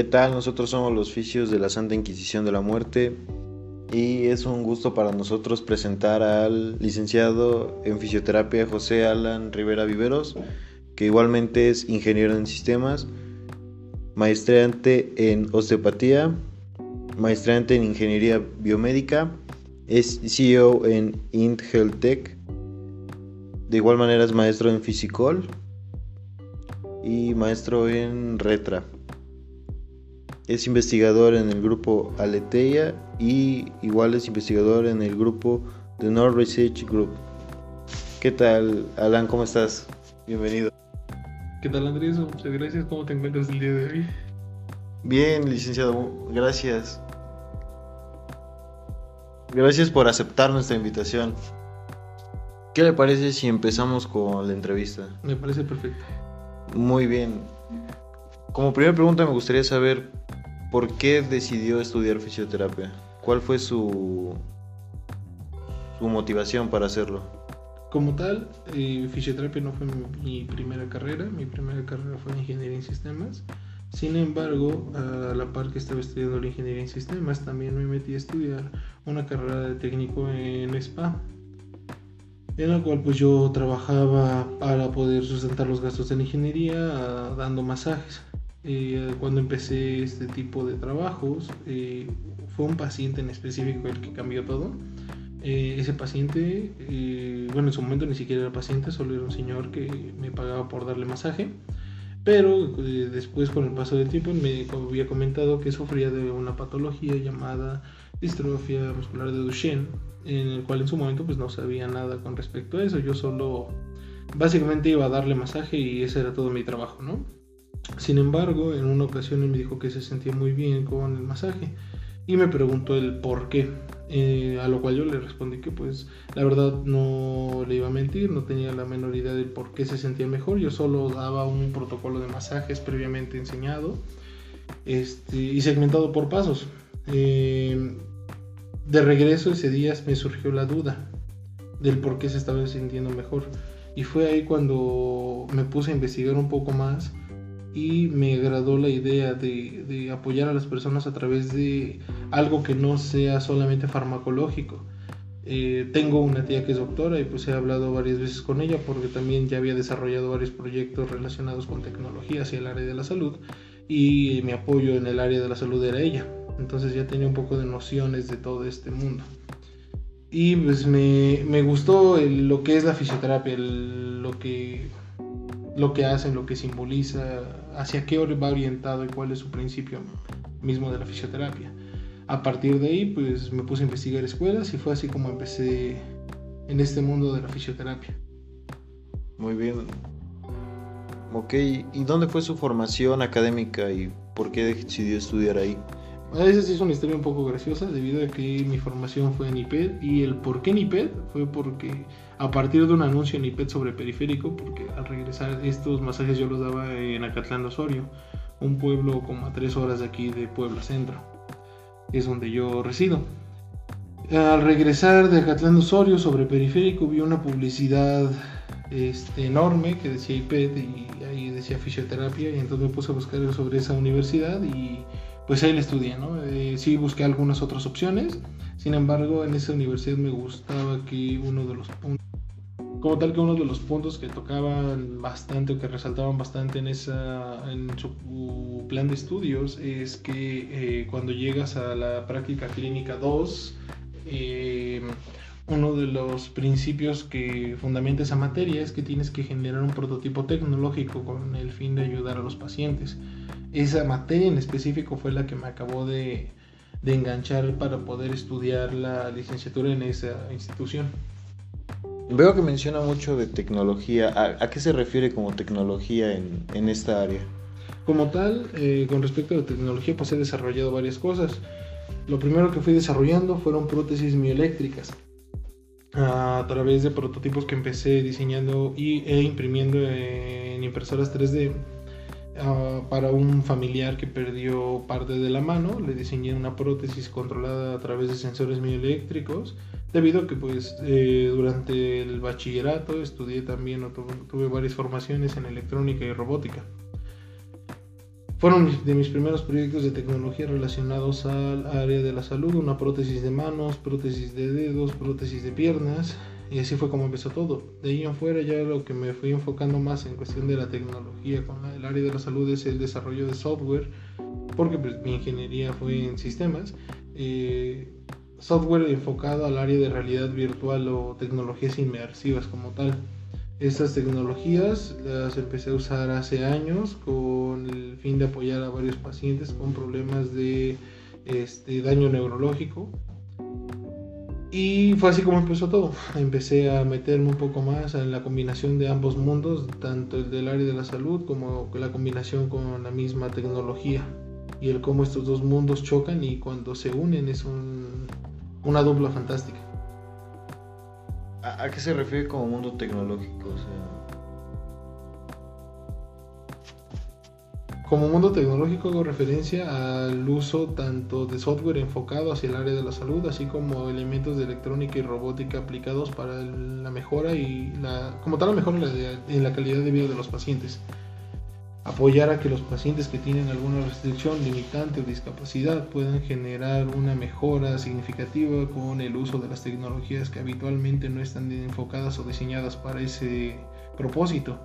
¿Qué tal? Nosotros somos los oficios de la Santa Inquisición de la Muerte y es un gusto para nosotros presentar al licenciado en fisioterapia José Alan Rivera Viveros, que igualmente es ingeniero en sistemas, maestrante en osteopatía, maestrante en ingeniería biomédica, es CEO en Int Tech, de igual manera es maestro en Fisicol y maestro en Retra. Es investigador en el grupo Aleteia y igual es investigador en el grupo The North Research Group. ¿Qué tal, Alan? ¿Cómo estás? Bienvenido. ¿Qué tal, Andrés? Muchas gracias. ¿Cómo te encuentras el día de hoy? Bien, licenciado. Gracias. Gracias por aceptar nuestra invitación. ¿Qué le parece si empezamos con la entrevista? Me parece perfecto. Muy bien. Como primera pregunta me gustaría saber ¿Por qué decidió estudiar fisioterapia? ¿Cuál fue su, motivación para hacerlo? Como tal, eh, fisioterapia no fue mi, primera carrera, mi primera carrera fue ingeniería en sistemas. Sin embargo, a la par que estaba estudiando la ingeniería en sistemas, también me metí a estudiar una carrera de técnico en SPA, en la cual pues yo trabajaba para poder sustentar los gastos de la ingeniería dando masajes. Eh, cuando empecé este tipo de trabajos, eh, fue un paciente en específico el que cambió todo. Eh, ese paciente, bueno, en su momento ni siquiera era paciente, solo era un señor que me pagaba por darle masaje. Pero después, con el paso del tiempo, me había comentado que sufría de una patología llamada distrofia muscular de Duchenne, en el cual en su momento pues no sabía nada con respecto a eso. Yo solo básicamente iba a darle masaje y ese era todo mi trabajo, ¿no? Sin embargo, en una ocasión él me dijo que se sentía muy bien con el masaje y me preguntó el por qué. Eh, a lo cual yo le respondí que pues la verdad no le iba a mentir, no tenía la menor idea del por qué se sentía mejor, yo solo daba un protocolo de masajes previamente enseñado este, y segmentado por pasos. Eh, de regreso ese día me surgió la duda del por qué se estaba sintiendo mejor y fue ahí cuando me puse a investigar un poco más y me agradó la idea de, apoyar a las personas a través de algo que no sea solamente farmacológico. Eh, tengo una tía que es doctora y pues he hablado varias veces con ella porque también ya había desarrollado varios proyectos relacionados con tecnología hacia el área de la salud y mi apoyo en el área de la salud era ella. Entonces ya tenía un poco de nociones de todo este mundo. Y pues me, me gustó lo que es la fisioterapia, lo que lo que hacen, lo que simboliza, hacia qué va orientado y cuál es su principio mismo de la fisioterapia. A partir de ahí, pues me puse a investigar escuelas y fue así como empecé en este mundo de la fisioterapia. Muy bien. Ok, ¿y dónde fue su formación académica y por qué decidió estudiar ahí? Esa sí es una historia un poco graciosa debido a que mi formación fue en IPED y el por qué en IPED fue porque a partir de un anuncio en IPED sobre periférico, porque al regresar estos masajes yo los daba en Acatlán Osorio, un pueblo como a tres horas de aquí de Puebla Centro, es donde yo resido. Al regresar de Acatlán Osorio sobre periférico vi una publicidad este, enorme que decía IPED y ahí decía fisioterapia y entonces me puse a buscar sobre esa universidad y pues ahí le estudié, ¿no? Eh, sí busqué algunas otras opciones, sin embargo en esa universidad me gustaba que uno de los puntos, como tal que uno de los puntos que tocaban bastante o que resaltaban bastante en, esa, su plan de estudios es que eh, cuando llegas a la práctica clínica 2, eh, uno de los principios que fundamenta esa materia es que tienes que generar un prototipo tecnológico con el fin de ayudar a los pacientes esa materia en específico fue la que me acabó de, enganchar para poder estudiar la licenciatura en esa institución. Veo que menciona mucho de tecnología. ¿A, qué se refiere como tecnología en, esta área? Como tal, eh, con respecto a la tecnología, pues he desarrollado varias cosas. Lo primero que fui desarrollando fueron prótesis mioeléctricas a través de prototipos que empecé diseñando y, e imprimiendo en impresoras 3D Para un familiar que perdió parte de la mano, le diseñé una prótesis controlada a través de sensores mioeléctricos, debido a que pues eh, durante el bachillerato estudié también, tuve, varias formaciones en electrónica y robótica. fueron de mis primeros proyectos de tecnología relacionados al área de la salud, una prótesis de manos, prótesis de dedos, prótesis de piernas, y así fue como empezó todo. De ahí en fuera ya lo que me fui enfocando más en cuestión de la tecnología con el área de la salud es el desarrollo de software, porque pues, mi ingeniería fue en sistemas. Eh, software enfocado al área de realidad virtual o tecnologías inmersivas como tal. Estas tecnologías las empecé a usar hace años con el fin de apoyar a varios pacientes con problemas de este, daño neurológico. Y fue así como empezó todo. Empecé a meterme un poco más en la combinación de ambos mundos, tanto el del área de la salud como la combinación con la misma tecnología. Y el cómo estos dos mundos chocan y cuando se unen es una dupla fantástica. ¿A, qué se refiere como mundo tecnológico? Como mundo tecnológico hago referencia al uso tanto de software enfocado hacia el área de la salud, así como elementos de electrónica y robótica aplicados para la mejora y la, como tal la mejora en la calidad de vida de los pacientes apoyar a que los pacientes que tienen alguna restricción, limitante o discapacidad puedan generar una mejora significativa con el uso de las tecnologías que habitualmente no están enfocadas o diseñadas para ese propósito.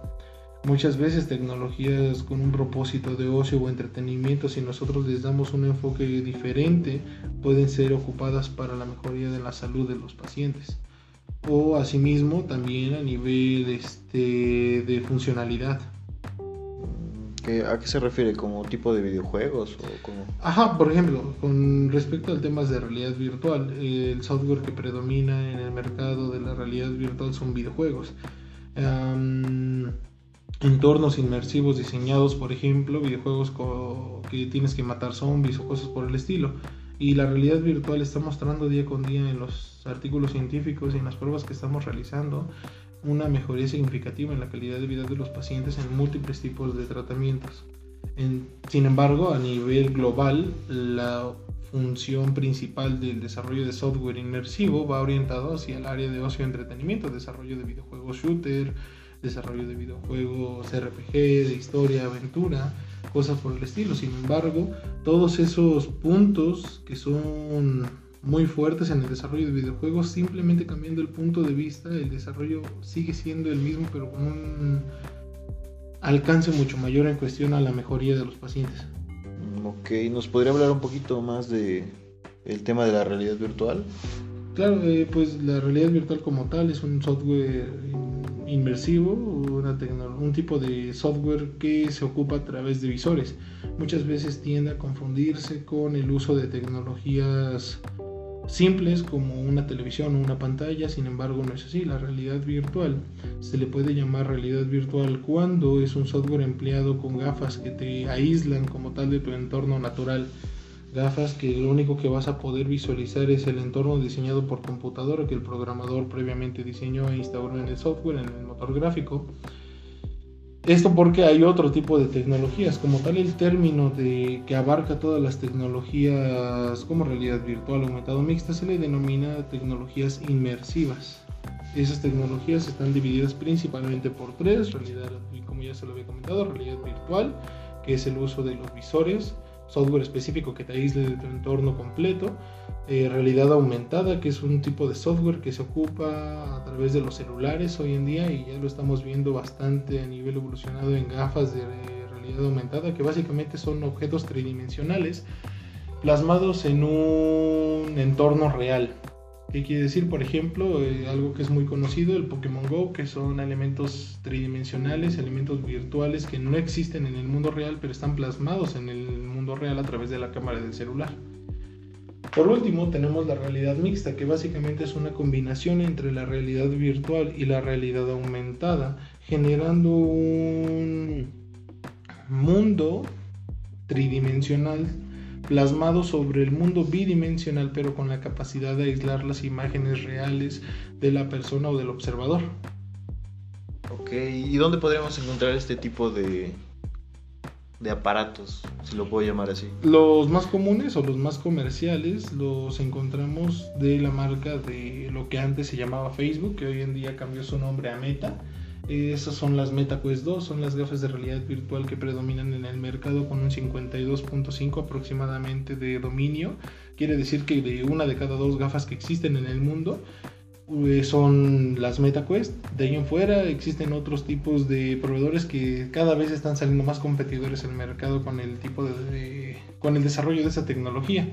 Muchas veces tecnologías con un propósito de ocio o entretenimiento, si nosotros les damos un enfoque diferente, pueden ser ocupadas para la mejoría de la salud de los pacientes. O asimismo también a nivel este, de funcionalidad ¿A qué se refiere? ¿Como tipo de videojuegos? O como... Ajá, por ejemplo, con respecto al tema de realidad virtual, el software que predomina en el mercado de la realidad virtual son videojuegos. Entornos inmersivos diseñados, por ejemplo, videojuegos que tienes que matar zombies o cosas por el estilo. Y la realidad virtual está mostrando día con día en los artículos científicos y en las pruebas que estamos realizando una mejoría significativa en la calidad de vida de los pacientes en múltiples tipos de tratamientos. sin embargo, a nivel global, la función principal del desarrollo de software inmersivo va orientado hacia el área de ocio y entretenimiento, desarrollo de videojuegos shooter, desarrollo de videojuegos RPG, de historia, aventura, cosas por el estilo. Sin embargo, todos esos puntos que son muy fuertes en el desarrollo de videojuegos, simplemente cambiando el punto de vista, el desarrollo sigue siendo el mismo, pero con un alcance mucho mayor en cuestión a la mejoría de los pacientes. Mm, ok, ¿nos podría hablar un poquito más de el tema de la realidad virtual? Claro, eh, pues la realidad virtual como tal es un software inmersivo, una un tipo de software que se ocupa a través de visores. Muchas veces tiende a confundirse con el uso de tecnologías simples como una televisión o una pantalla, sin embargo no es así. La realidad virtual se le puede llamar realidad virtual cuando es un software empleado con gafas que te aíslan como tal de tu entorno natural. Gafas que lo único que vas a poder visualizar es el entorno diseñado por computadora que el programador previamente diseñó e instauró en el software, en el motor gráfico esto porque hay otro tipo de tecnologías, como tal el término de que abarca todas las tecnologías como realidad virtual aumentado mixta se le denomina tecnologías inmersivas. Esas tecnologías están divididas principalmente por tres, realidad, como ya se lo había comentado, realidad virtual, que es el uso de los visores, software específico que te aísle de tu entorno completo, eh, realidad aumentada, que es un tipo de software que se ocupa a través de los celulares hoy en día y ya lo estamos viendo bastante a nivel evolucionado en gafas de realidad aumentada, que básicamente son objetos tridimensionales plasmados en un entorno real. ¿Qué quiere decir? Por ejemplo, eh, algo que es muy conocido, el Pokémon Go, que son elementos tridimensionales, elementos virtuales que no existen en el mundo real, pero están plasmados en el mundo real a través de la cámara del celular. Por último, tenemos la realidad mixta, que básicamente es una combinación entre la realidad virtual y la realidad aumentada, generando un mundo tridimensional plasmado sobre el mundo bidimensional, pero con la capacidad de aislar las imágenes reales de la persona o del observador. Ok, ¿y dónde podríamos encontrar este tipo de, de aparatos, si lo puedo llamar así? Los más comunes o los más comerciales los encontramos de la marca de lo que antes se llamaba Facebook, que hoy en día cambió su nombre a Meta. Esas son las MetaQuest 2, son las gafas de realidad virtual que predominan en el mercado con un 52.5 aproximadamente de dominio. Quiere decir que de una de cada dos gafas que existen en el mundo eh, son las MetaQuest. De ahí en fuera existen otros tipos de proveedores que cada vez están saliendo más competidores en el mercado con el tipo de con el desarrollo de esa tecnología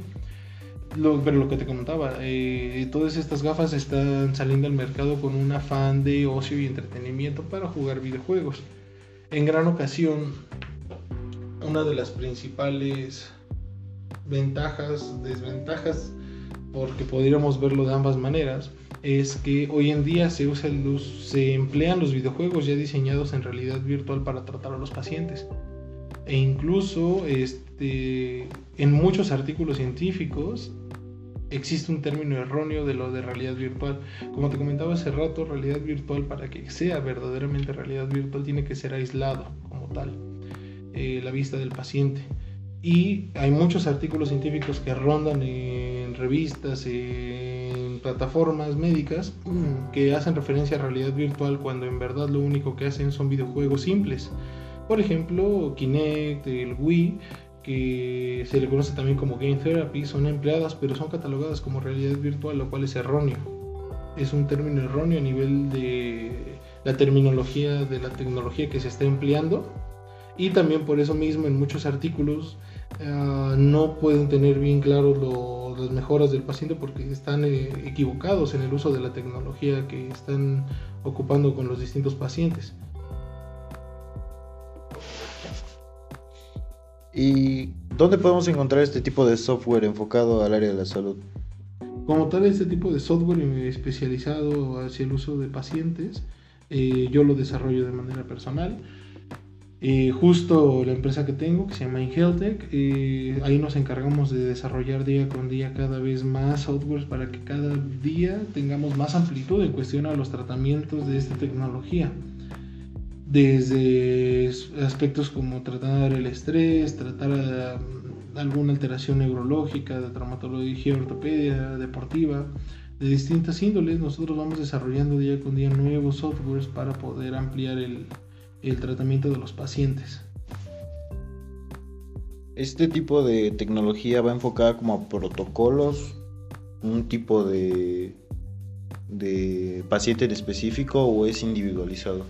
pero lo que te comentaba, eh, todas estas gafas están saliendo al mercado con un afán de ocio y entretenimiento para jugar videojuegos. En gran ocasión, una de las principales ventajas, desventajas, porque podríamos verlo de ambas maneras, es que hoy en día se, usa se emplean los videojuegos ya diseñados en realidad virtual para tratar a los pacientes. E incluso este, en muchos artículos científicos existe un término erróneo de lo de realidad virtual. Como te comentaba hace rato, realidad virtual para que sea verdaderamente realidad virtual tiene que ser aislado como tal, eh, la vista del paciente. Y hay muchos artículos científicos que rondan en revistas, en plataformas médicas, que hacen referencia a realidad virtual cuando en verdad lo único que hacen son videojuegos simples. Por ejemplo, Kinect, el Wii, que se le conoce también como Game Therapy, son empleadas pero son catalogadas como realidad virtual, lo cual es erróneo. Es un término erróneo a nivel de la terminología de la tecnología que se está empleando y también por eso mismo en muchos artículos ah, no pueden tener bien claro las mejoras del paciente porque están eh, equivocados en el uso de la tecnología que están ocupando con los distintos pacientes. ¿Y dónde podemos encontrar este tipo de software enfocado al área de la salud? Como tal, este tipo de software especializado hacia el uso de pacientes, eh, yo lo desarrollo de manera personal. Eh, justo la empresa que tengo, que se llama InHealthTech, eh, ahí nos encargamos de desarrollar día con día cada vez más softwares para que cada día tengamos más amplitud en cuestión a los tratamientos de esta tecnología desde aspectos como tratar el estrés, tratar mm, alguna alteración neurológica, de traumatología, ortopedia, deportiva, de distintas índoles, nosotros vamos desarrollando día con día nuevos softwares para poder ampliar el, tratamiento de los pacientes. Este tipo de tecnología va enfocada como a protocolos, un tipo de paciente en específico o es individualizado?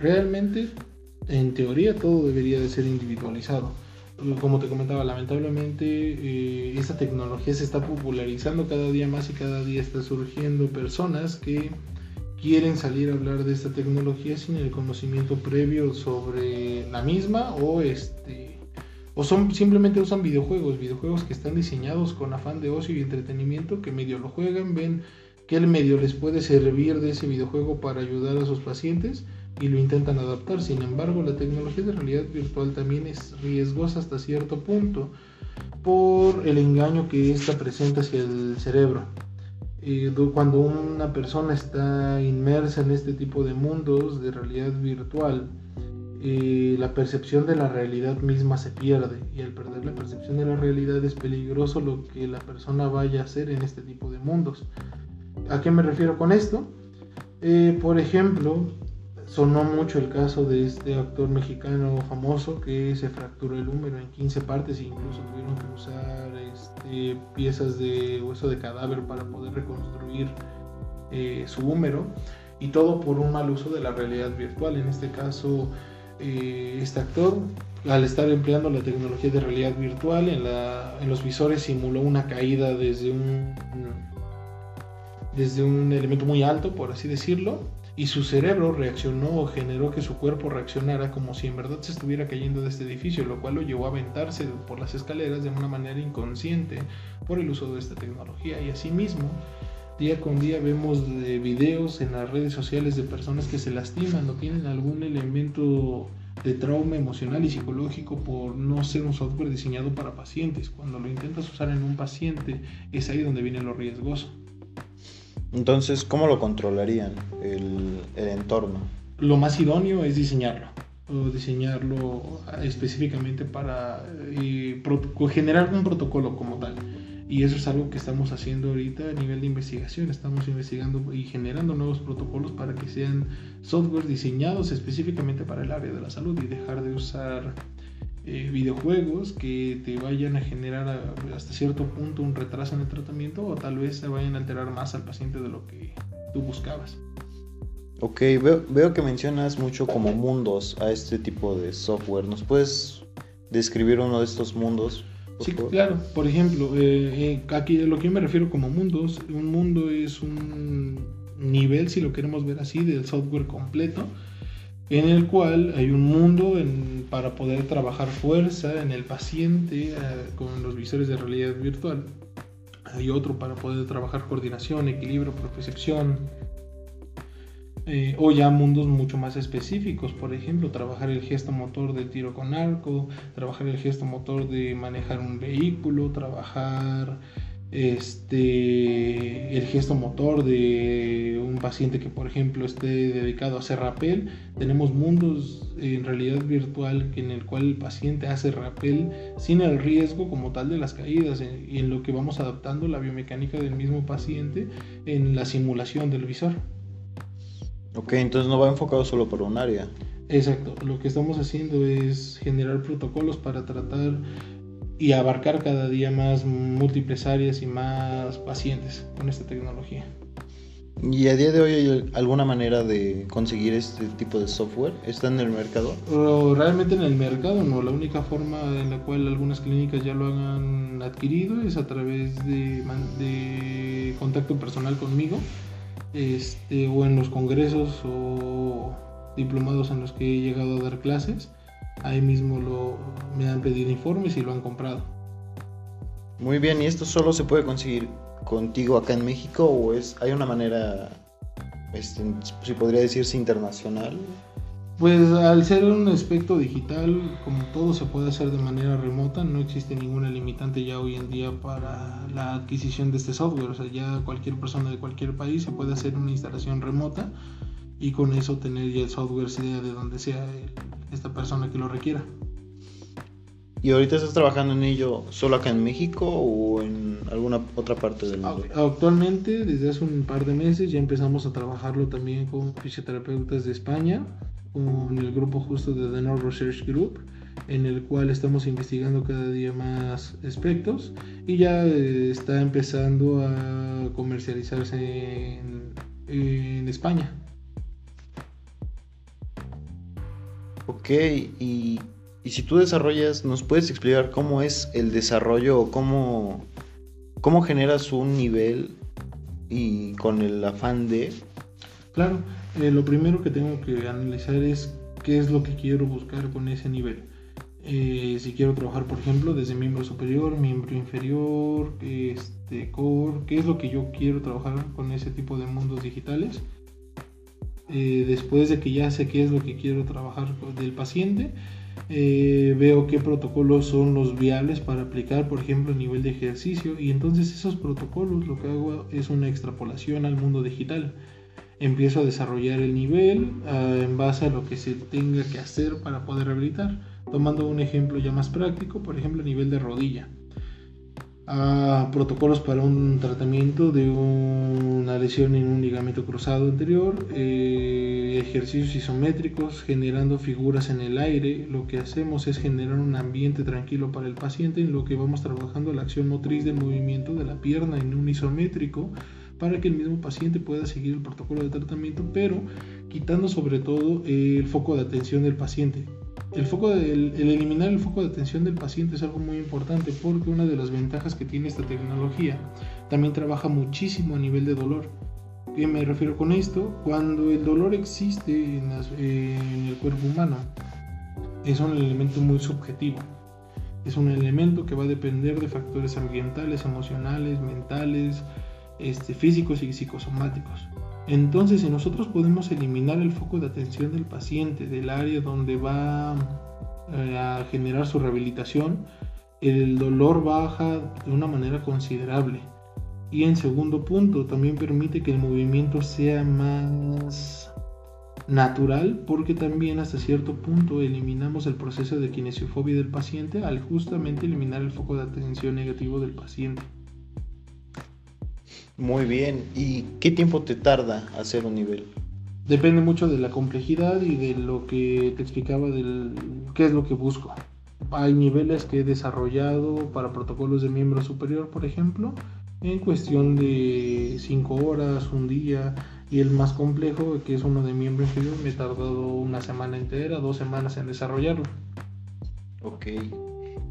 Realmente, en teoría, todo debería de ser individualizado. Como te comentaba, lamentablemente eh, esta tecnología se está popularizando cada día más y cada día está surgiendo personas que quieren salir a hablar de esta tecnología sin el conocimiento previo sobre la misma o este o son simplemente usan videojuegos, videojuegos que están diseñados con afán de ocio y entretenimiento, que medio lo juegan, ven que el medio les puede servir de ese videojuego para ayudar a sus pacientes y lo intentan adaptar. Sin embargo, la tecnología de realidad virtual también es riesgosa hasta cierto punto por el engaño que ésta presenta hacia el cerebro. cuando una persona está inmersa en este tipo de mundos de realidad virtual, eh, la percepción de la realidad misma se pierde y al perder la percepción de la realidad es peligroso lo que la persona vaya a hacer en este tipo de mundos. ¿A qué me refiero con esto? Eh, por ejemplo, sonó mucho el caso de este actor mexicano famoso que se fracturó el húmero en 15 partes e incluso tuvieron que usar este, piezas de hueso de cadáver para poder reconstruir eh, su húmero y todo por un mal uso de la realidad virtual. En este caso, eh, este actor, al estar empleando la tecnología de realidad virtual, en, en los visores simuló una caída desde un, desde un elemento muy alto, por así decirlo, y su cerebro reaccionó o generó que su cuerpo reaccionara como si en verdad se estuviera cayendo de este edificio, lo cual lo llevó a aventarse por las escaleras de una manera inconsciente por el uso de esta tecnología. Y asimismo, día con día vemos videos en las redes sociales de personas que se lastiman o tienen algún elemento de trauma emocional y psicológico por no ser un software diseñado para pacientes. Cuando lo intentas usar en un paciente es ahí donde viene lo riesgoso. Entonces, ¿cómo lo controlarían el, entorno? Lo más idóneo es diseñarlo, o diseñarlo específicamente para eh, generar un protocolo como tal. Y eso es algo que estamos haciendo ahorita a nivel de investigación. Estamos investigando y generando nuevos protocolos para que sean software diseñados específicamente para el área de la salud y dejar de usar eh, videojuegos que te vayan a generar hasta cierto punto un retraso en el tratamiento o tal vez se vayan a alterar más al paciente de lo que tú buscabas. Ok, veo, veo que mencionas mucho como mundos a este tipo de software. ¿Nos puedes describir uno de estos mundos? Sí, claro. Por ejemplo, eh, eh, aquí lo que yo me refiero como mundos, un mundo es un nivel, si lo queremos ver así, del software completo, en el cual hay un mundo para poder trabajar fuerza en el paciente eh, con los visores de realidad virtual. Hay otro para poder trabajar coordinación, equilibrio, percepción, eh, o ya mundos mucho más específicos, por ejemplo, trabajar el gesto motor del tiro con arco, trabajar el gesto motor de manejar un vehículo, trabajar este el gesto motor de un paciente que por ejemplo esté dedicado a hacer rappel tenemos mundos en realidad virtual en el cual el paciente hace rappel sin el riesgo como tal de las caídas y en lo que vamos adaptando la biomecánica del mismo paciente en la simulación del visor. Ok, entonces no va enfocado solo por un área. Exacto, lo que estamos haciendo es generar protocolos para tratar y abarcar cada día más múltiples áreas y más pacientes con esta tecnología. ¿Y a día de hoy hay alguna manera de conseguir este tipo de software? ¿Está en el mercado? realmente en el mercado no. La única forma en la cual algunas clínicas ya lo han adquirido es a través de, de contacto personal conmigo este, o en los congresos o diplomados en los que he llegado a dar clases, ahí mismo lo, me han pedido informes y lo han comprado. Muy bien, ¿y esto solo se puede conseguir contigo acá en México o es hay una manera, este, si podría decirse internacional? Pues al ser un aspecto digital, como todo se puede hacer de manera remota, no existe ninguna limitante ya hoy en día para la adquisición de este software. O sea, ya cualquier persona de cualquier país se puede hacer una instalación remota y con eso tener ya el software sea de donde sea esta persona que lo requiera. ¿Y ahorita estás trabajando en ello solo acá en México o en alguna otra parte del mundo? Actualmente, desde hace un par de meses, ya empezamos a trabajarlo también con fisioterapeutas de España con el grupo justo de The North Research Group, en el cual estamos investigando cada día más aspectos y ya eh, está empezando a comercializarse en, en España. Ok, y, si tú desarrollas, ¿nos puedes explicar cómo es el desarrollo o cómo, cómo generas un nivel y con el afán de... Claro, eh, lo primero que tengo que analizar es qué es lo que quiero buscar con ese nivel. Eh, si quiero trabajar, por ejemplo, desde miembro superior, miembro inferior, este, core, qué es lo que yo quiero trabajar con ese tipo de mundos digitales. Eh, después de que ya sé qué es lo que quiero trabajar del paciente, veo qué protocolos son los viables para aplicar, por ejemplo, a nivel de ejercicio, y entonces esos protocolos lo que hago es una extrapolación al mundo digital empiezo a desarrollar el nivel ah, en base a lo que se tenga que hacer para poder rehabilitar. Tomando un ejemplo ya más práctico, por ejemplo, a nivel de rodilla. Ah, protocolos para un tratamiento de una lesión en un ligamento cruzado anterior, eh, ejercicios isométricos generando figuras en el aire. Lo que hacemos es generar un ambiente tranquilo para el paciente en lo que vamos trabajando la acción motriz del movimiento de la pierna en un isométrico para que el mismo paciente pueda seguir el protocolo de tratamiento, pero quitando sobre todo el foco de atención del paciente. El, foco el, eliminar el foco de atención del paciente es algo muy importante porque una de las ventajas que tiene esta tecnología también trabaja muchísimo a nivel de dolor. ¿Qué me refiero con esto? Cuando el dolor existe en, en el cuerpo humano, es un elemento muy subjetivo. Es un elemento que va a depender de factores ambientales, emocionales, mentales, este, físicos y psicosomáticos. Entonces, si nosotros podemos eliminar el foco de atención del paciente, del área donde va eh, a generar su rehabilitación, el dolor baja de una manera considerable. Y en segundo punto, también permite que el movimiento sea más natural porque también hasta cierto punto eliminamos el proceso de kinesiofobia del paciente al justamente eliminar el foco de atención negativo del paciente. Muy bien. ¿Y qué tiempo te tarda hacer un nivel? Depende mucho de la complejidad y de lo que te explicaba del qué es lo que busco. Hay niveles que he desarrollado para protocolos de miembro superior, por ejemplo, en cuestión de 5 horas, un día, y el más complejo, que es uno de miembro inferior, me he tardado una semana entera, dos semanas en desarrollarlo. Ok.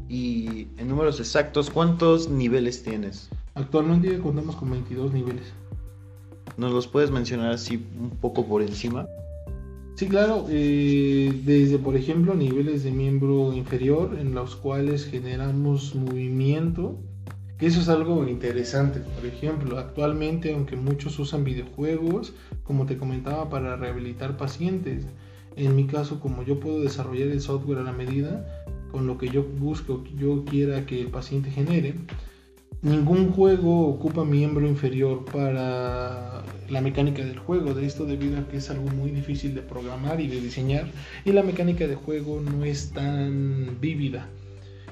Y en números exactos, ¿cuántos niveles tienes? Actualmente contamos con 22 niveles. ¿Nos los puedes mencionar así un poco por encima? Sí, claro, eh, desde por ejemplo niveles de miembro inferior en los cuales generamos movimiento, que eso es algo interesante. Por ejemplo, actualmente, aunque muchos usan videojuegos, como te comentaba, para rehabilitar pacientes, en mi caso, como yo puedo desarrollar el software a la medida, con lo que yo busco, yo quiera que el paciente genere, Ningún juego ocupa miembro inferior para la mecánica del juego, de esto debido a que es algo muy difícil de programar y de diseñar y la mecánica de juego no es tan vívida.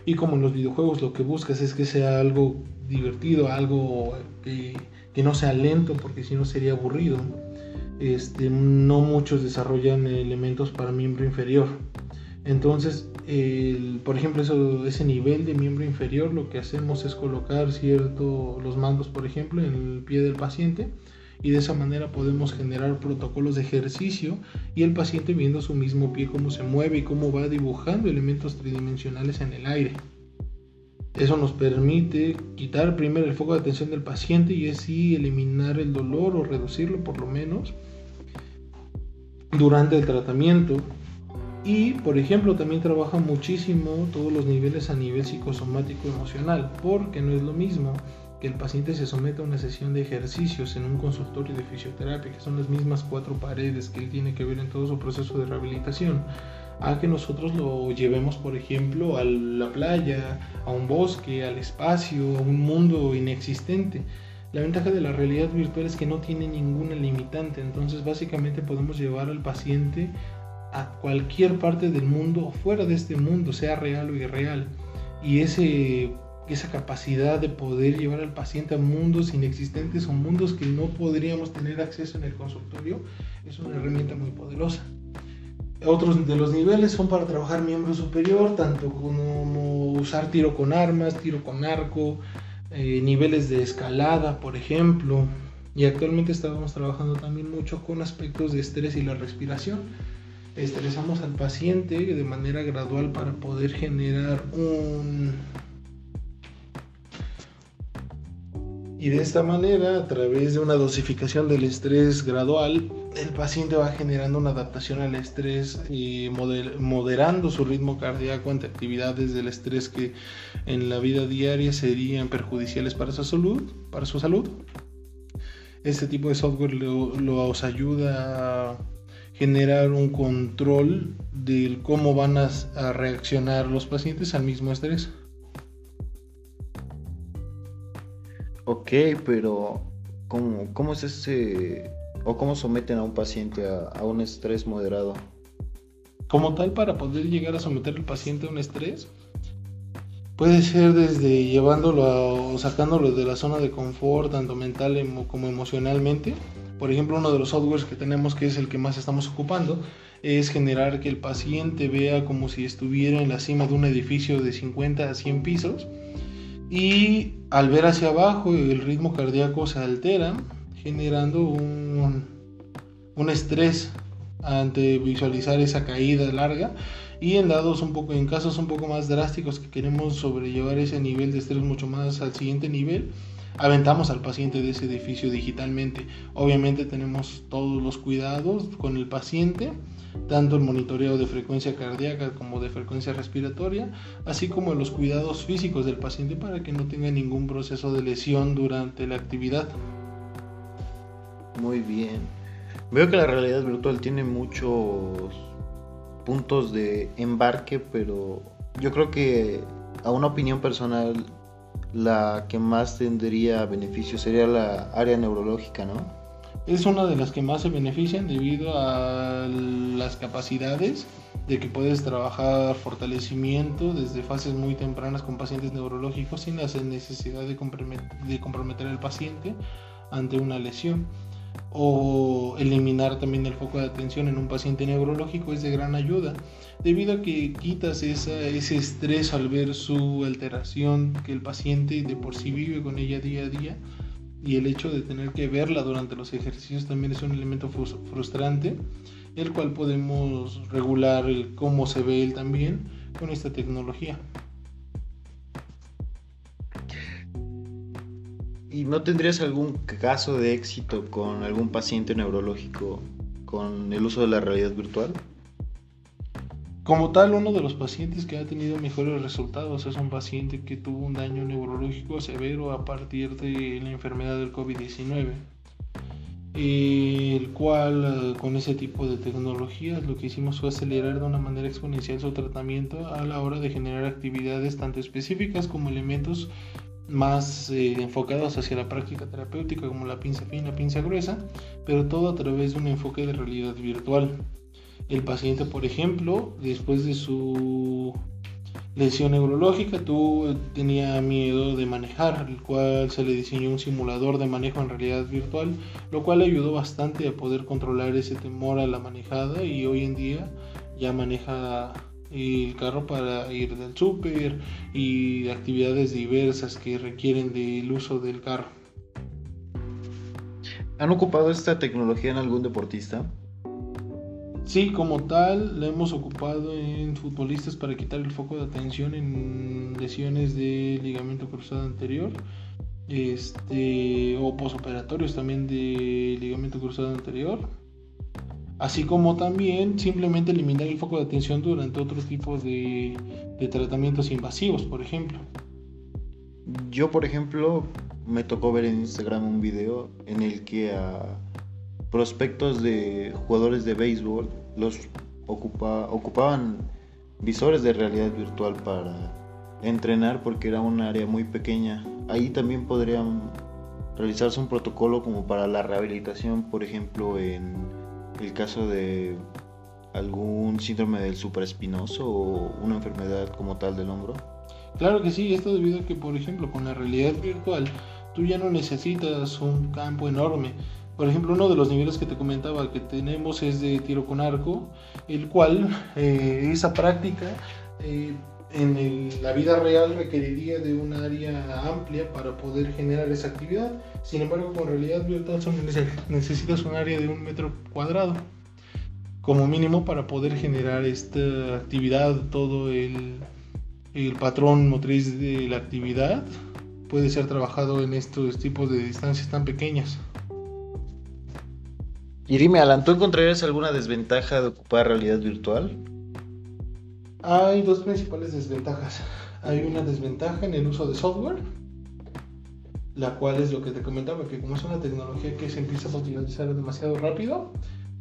Y como en los videojuegos lo que buscas es que sea algo divertido, algo que, no sea lento porque si no sería aburrido, este, no muchos desarrollan elementos para miembro inferior. Entonces, por ejemplo, ese nivel de miembro inferior, lo que hacemos es colocar cierto, los mandos, por ejemplo, en el pie del paciente y de esa manera podemos generar protocolos de ejercicio y el paciente viendo su mismo pie cómo se mueve y cómo va dibujando elementos tridimensionales en el aire. Eso nos permite quitar primero el foco de atención del paciente y así eliminar el dolor o reducirlo por lo menos durante el tratamiento y, por ejemplo, también trabaja muchísimo todos los niveles a nivel psicosomático emocional, porque no es lo mismo que el paciente se someta a una sesión de ejercicios en un consultorio de fisioterapia, que son las mismas cuatro paredes que él tiene que ver en todo su proceso de rehabilitación, a que nosotros lo llevemos, por ejemplo, a la playa, a un bosque, al espacio, a un mundo inexistente. La ventaja de la realidad virtual es que no tiene ninguna limitante, entonces básicamente podemos llevar al paciente a cualquier parte del mundo, fuera de este mundo, sea real o irreal. Y ese, esa capacidad de poder llevar al paciente a mundos inexistentes o mundos que no podríamos tener acceso en el consultorio es una herramienta muy poderosa. Otros de los niveles son para trabajar miembro superior, tanto como usar tiro con armas, tiro con arco, eh, niveles de escalada, por ejemplo. Y actualmente estábamos trabajando también mucho con aspectos de estrés y la respiración estresamos al paciente de manera gradual para poder generar un... Y de esta manera, a través de una dosificación del estrés gradual, el paciente va generando una adaptación al estrés y moderando su ritmo cardíaco ante actividades del estrés que en la vida diaria serían perjudiciales para su salud. Para su salud. Este tipo de software los ayuda a generar un control de cómo van a, reaccionar los pacientes al mismo estrés. Ok, pero ¿cómo, cómo es ese o cómo someten a un paciente a, a, un estrés moderado? Como tal, para poder llegar a someter al paciente a un estrés, puede ser desde llevándolo o sacándolo de la zona de confort, tanto mental como emocionalmente, por ejemplo, uno de los softwares que tenemos, que es el que más estamos ocupando, es generar que el paciente vea como si estuviera en la cima de un edificio de 50 a 100 pisos y al ver hacia abajo el ritmo cardíaco se altera, generando un, un estrés ante visualizar esa caída larga y en dados un poco en casos un poco más drásticos que queremos sobrellevar ese nivel de estrés mucho más al siguiente nivel aventamos al paciente de ese edificio digitalmente. Obviamente tenemos todos los cuidados con el paciente, tanto el monitoreo de frecuencia cardíaca como de frecuencia respiratoria, así como los cuidados físicos del paciente para que no tenga ningún proceso de lesión durante la actividad. Muy bien. Veo que la realidad virtual tiene muchos puntos de embarque, pero yo creo que a una opinión personal la que más tendría beneficio sería la área neurológica, ¿no? Es una de las que más se benefician debido a las capacidades de que puedes trabajar fortalecimiento desde fases muy tempranas con pacientes neurológicos sin la necesidad de comprometer al paciente ante una lesión. O eliminar también el foco de atención en un paciente neurológico es de gran ayuda, debido a que quitas ese estrés al ver su alteración que el paciente de por sí vive con ella día a día y el hecho de tener que verla durante los ejercicios también es un elemento frustrante, el cual podemos regular el cómo se ve él también con esta tecnología. ¿Y no tendrías algún caso de éxito con algún paciente neurológico con el uso de la realidad virtual? Como tal, uno de los pacientes que ha tenido mejores resultados es un paciente que tuvo un daño neurológico severo a partir de la enfermedad del COVID-19, el cual eh, con ese tipo de tecnologías lo que hicimos fue acelerar de una manera exponencial su tratamiento a la hora de generar actividades tanto específicas como elementos más eh, enfocados hacia la práctica terapéutica como la pinza fina, pinza gruesa, pero todo a través de un enfoque de realidad virtual. El paciente, por ejemplo, después de su lesión neurológica, tú tenía miedo de manejar, el cual se le diseñó un simulador de manejo en realidad virtual, lo cual ayudó bastante a poder controlar ese temor a la manejada y hoy en día ya maneja el carro para ir del súper y actividades diversas que requieren del uso del carro. ¿Han ocupado esta tecnología en algún deportista? Sí, como tal, la hemos ocupado en futbolistas para quitar el foco de atención en lesiones de ligamento cruzado anterior este, o posoperatorios también de ligamento cruzado anterior así como también simplemente eliminar el foco de atención durante otro tipo de, tratamientos invasivos, por ejemplo. Yo, por ejemplo, me tocó ver en Instagram un video en el que a prospectos de jugadores de béisbol los ocupaban visores de realidad virtual para entrenar porque era un área muy pequeña. Ahí también podrían realizarse un protocolo como para la rehabilitación, por ejemplo, en el caso de algún síndrome del supraespinoso o una enfermedad como tal del hombro? Claro que sí, esto debido a que, por ejemplo, con la realidad virtual, tú ya no necesitas un campo enorme. Por ejemplo, uno de los niveles que te comentaba que tenemos es de tiro con arco, el cual eh, esa práctica eh, en la vida real requeriría de un área amplia para poder generar esa actividad. Sin embargo, con realidad virtual necesitas un área de un metro cuadrado como mínimo para poder generar esta actividad, todo el patrón motriz de la actividad puede ser trabajado en estos tipos de distancias tan pequeñas. Y dime, Alan, ¿tú encontrarías alguna desventaja de ocupar realidad virtual? Hay dos principales desventajas. Hay una desventaja en el uso de software, la cual es lo que te comentaba, que como es una tecnología que se empieza a utilizar demasiado rápido,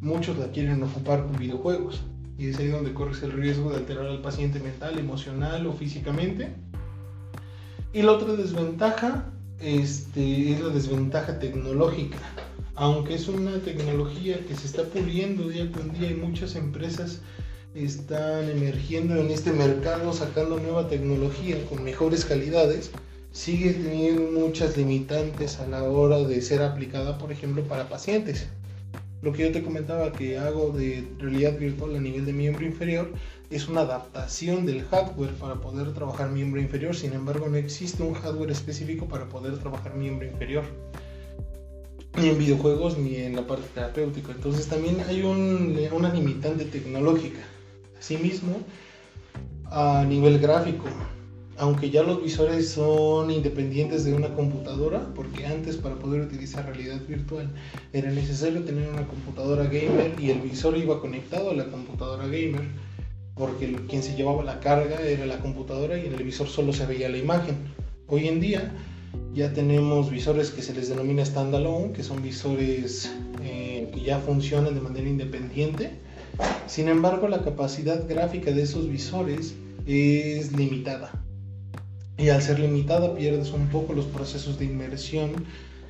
muchos la quieren ocupar con videojuegos. Y es ahí donde corres el riesgo de alterar al paciente mental, emocional o físicamente. Y la otra desventaja este, es la desventaja tecnológica. Aunque es una tecnología que se está puliendo día con día y muchas empresas están emergiendo en este mercado sacando nueva tecnología con mejores calidades, sigue teniendo muchas limitantes a la hora de ser aplicada, por ejemplo, para pacientes. Lo que yo te comentaba que hago de realidad virtual a nivel de miembro inferior es una adaptación del hardware para poder trabajar miembro inferior, sin embargo no existe un hardware específico para poder trabajar miembro inferior ni en videojuegos ni en la parte terapéutica. Entonces también hay una limitante tecnológica mismo a nivel gráfico. Aunque ya los visores son independientes de una computadora, porque antes para poder utilizar realidad virtual era necesario tener una computadora gamer y el visor iba conectado a la computadora gamer, porque quien se llevaba la carga era la computadora y en el visor solo se veía la imagen. Hoy en día ya tenemos visores que se les denomina standalone, que son visores eh, que ya funcionan de manera independiente sin embargo, la capacidad gráfica de esos visores es limitada. Y al ser limitada pierdes un poco los procesos de inmersión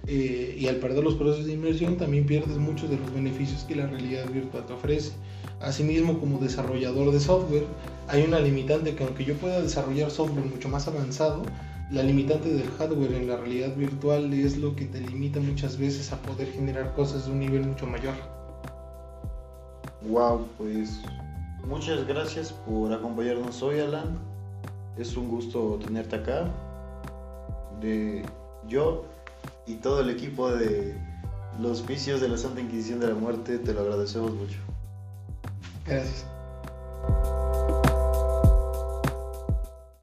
eh, y al perder los procesos de inmersión también pierdes muchos de los beneficios que la realidad virtual te ofrece. Asimismo, como desarrollador de software, hay una limitante que aunque yo pueda desarrollar software mucho más avanzado, la limitante del hardware en la realidad virtual es lo que te limita muchas veces a poder generar cosas de un nivel mucho mayor. Wow, pues muchas gracias por acompañarnos hoy, Alan. Es un gusto tenerte acá. De yo y todo el equipo de los vicios de la Santa Inquisición de la Muerte, te lo agradecemos mucho. Gracias.